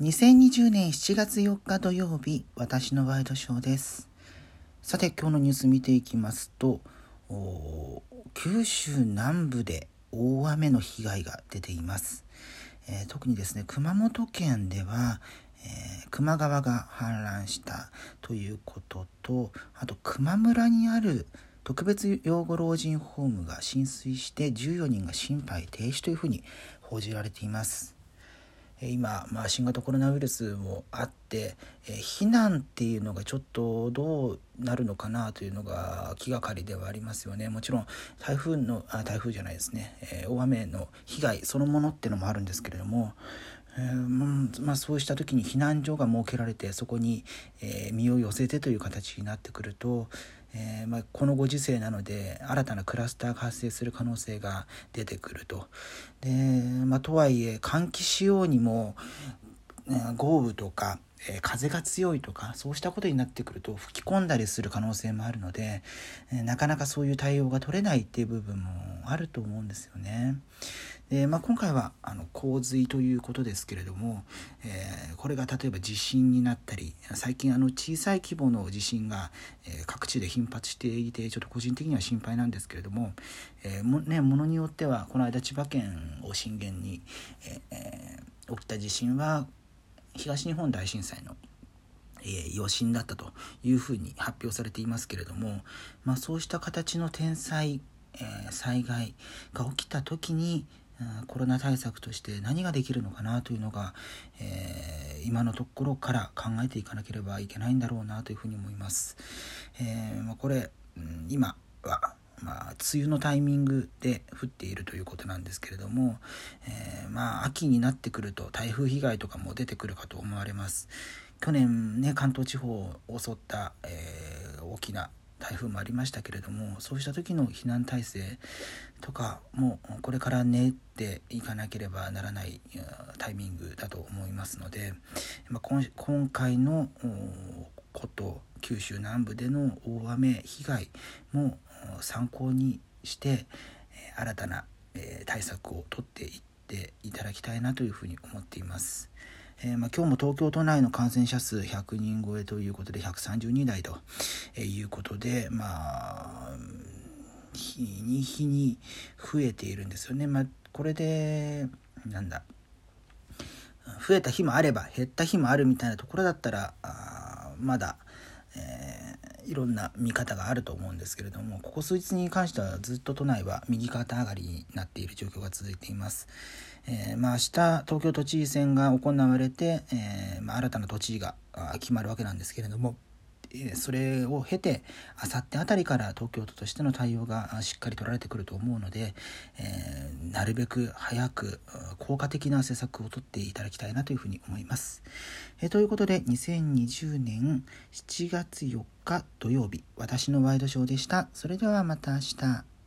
2020年7月4日土曜日、私のワイドショーです。さて、今日のニュース見ていきますと、九州南部で大雨の被害が出ています。えー、特にですね、熊本県では、えー、球磨川が氾濫したということと、あと球磨村にある特別養護老人ホームが浸水して14人が心肺停止というふうに報じられています。今、まあ、新型コロナウイルスもあって、え避難っていうのがちょっとどうなるのかなというのが気がかりではありますよね。もちろん台風のあ台風じゃないですね、え、大雨の被害そのものっていうのもあるんですけれども、えー、まあ、そうした時に避難所が設けられてそこに、え、身を寄せてという形になってくると、えー、まあ、このご時世なので新たなクラスターが発生する可能性が出てくると。でまあ、とはいえ換気しようにも、豪雨とか、えー、風が強いとかそうしたことになってくると吹き込んだりする可能性もあるので、えー、なかなかそういう対応が取れないっていう部分もあると思うんですよね。でまあ、今回はあの洪水ということですけれども、えー、これが例えば地震になったり最近あの小さい規模の地震が、え、各地で頻発していてちょっと個人的には心配なんですけれども、え、もね、ものによってはこの間千葉県を震源に、え起きた地震は東日本大震災のえー、余震だったというふうに発表されていますけれども、まあ、そうした形の天災、えー、災害が起きた時にコロナ対策として何ができるのかなというのが、えー、今のところから考えていかなければいけないんだろうなというふうに思います。え、まあ、これ、今はまあ、梅雨のタイミングで降っているということなんですけれども、えー、まあ、秋になってくると台風被害とかも出てくるかと思われます。去年ね関東地方を襲った、えー、大きな台風もありましたけれどもそうした時の避難体制とかもこれから練っていかなければならないタイミングだと思いますので、まあ、今回のこと九州南部での大雨被害も参考にして新たな対策をとっていっていただきたいなというふうに思っています。えー、まあ、今日も東京都内の感染者数100人超えということで132台ということで、まあ、日に日に増えているんですよね。まあ、これで、なんだ、増えた日もあれば減った日もあるみたいなところだったら、あまだ、えー、いろんな見方があると思うんですけれどもここ数日に関してはずっと都内は右肩上がりになっている状況が続いています。えー、まあ、明日東京都知事選が行われて、えー、まあ、新たな都知事が決まるわけなんですけれども、それを経てあさってあたりから東京都としての対応がしっかり取られてくると思うので、えー、なるべく早く効果的な施策をとっていただきたいなというふうに思います。え、ということで2020年7月4日土曜日私のワイドショーでした。それではまた明日。